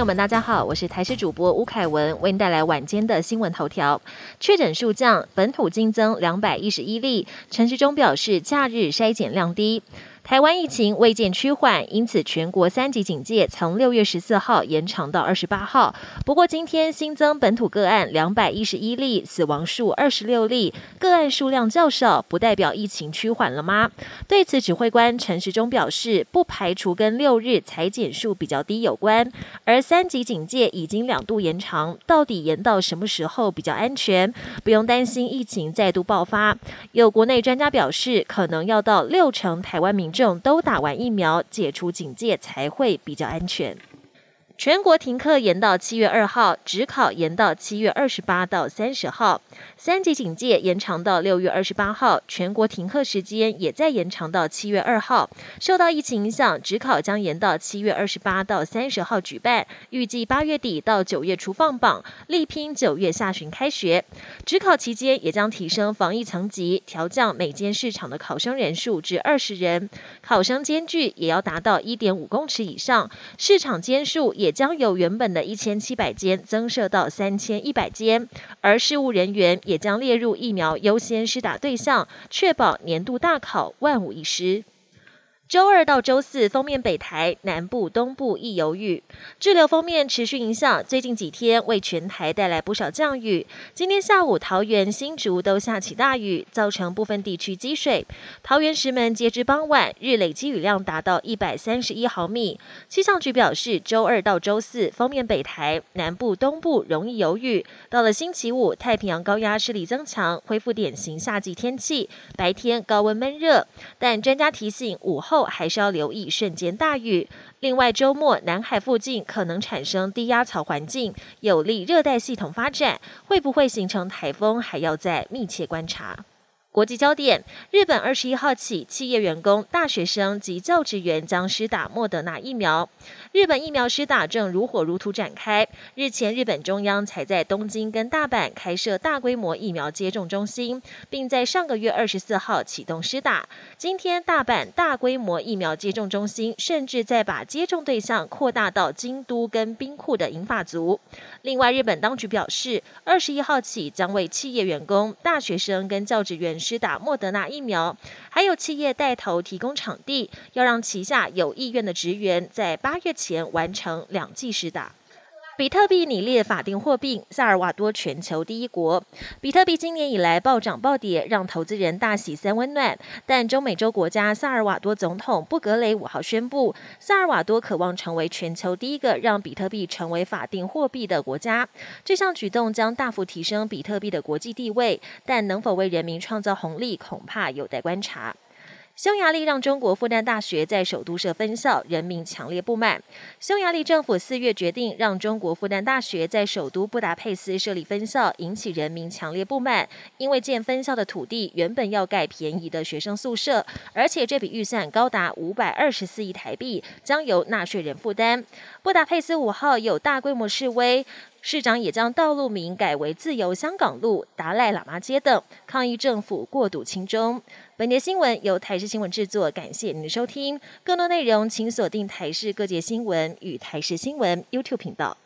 朋友们，大家好，我是台视主播吴凯文，为您带来晚间的新闻头条。确诊数降，本土新增两百一十一例。陈时中表示，假日筛检量低。台湾疫情未见趋缓，因此全国三级警戒从六月十四号延长到二十八号。不过今天新增本土个案两百一十一例，死亡数二十六例，个案数量较少，不代表疫情趋缓了吗？对此，指挥官陈时中表示，不排除跟六日裁减数比较低有关。而三级警戒已经两度延长，到底延到什么时候比较安全？不用担心疫情再度爆发。有国内专家表示，可能要到六成台湾民众。都打完疫苗，解除警戒才会比较安全。全国停课延到七月二号，职考延到七月二十八到三十号，三级警戒延长到六月二十八号，全国停课时间也在延长到七月二号。受到疫情影响，职考将延到七月二十八到三十号举办，预计八月底到九月初放榜，力拼九月下旬开学。职考期间也将提升防疫层级，调降每间市场的考生人数至二十人，考生间距也要达到一点五公尺以上，市场间数也。将由原本的一千七百间增设到三千一百间，而事务人员也将列入疫苗优先施打对象，确保年度大考万无一失。周二到周四，封面北台南部、东部易有雨，滞留封面持续影响。最近几天为全台带来不少降雨。今天下午，桃园、新竹都下起大雨，造成部分地区积水。桃园石门截至傍晚日累积雨量达到一百三十一毫米。气象局表示，周二到周四，封面北台南部、东部容易有雨。到了星期五，太平洋高压势力增强，恢复典型夏季天气，白天高温闷热。但专家提醒，午后还是要留意瞬间大雨。另外，周末南海附近可能产生低压槽环境，有利热带系统发展，会不会形成台风，还要再密切观察。国际焦点：日本二十一号起，企业员工、大学生及教职员将施打莫德纳疫苗。日本疫苗施打正如火如荼展开。日前，日本中央才在东京跟大阪开设大规模疫苗接种中心，并在上个月二十四号启动施打。今天，大阪大规模疫苗接种中心甚至在把接种对象扩大到京都跟兵库的银发族。另外，日本当局表示，二十一号起将为企业员工、大学生跟教职员。施打莫德纳疫苗，还有企业带头提供场地，要让旗下有意愿的职员在八月前完成两剂施打。比特币拟列法定货币，萨尔瓦多全球第一国。比特币今年以来暴涨暴跌，让投资人大喜三温暖。但中美洲国家萨尔瓦多总统布格雷五号宣布，萨尔瓦多渴望成为全球第一个让比特币成为法定货币的国家。这项举动将大幅提升比特币的国际地位，但能否为人民创造红利，恐怕有待观察。匈牙利让中国复旦大学在首都设分校，人民强烈不满。匈牙利政府四月决定让中国复旦大学在首都布达佩斯设立分校，引起人民强烈不满。因为建分校的土地原本要盖便宜的学生宿舍，而且这笔预算高达五百二十四亿台币，将由纳税人负担。布达佩斯五号有大规模示威。市长也将道路名改为自由香港路、达赖喇嘛街等，抗议政府过度轻中。本节新闻由台视新闻制作，感谢您的收听。更多内容请锁定台视各界新闻与台视新闻 YouTube 频道。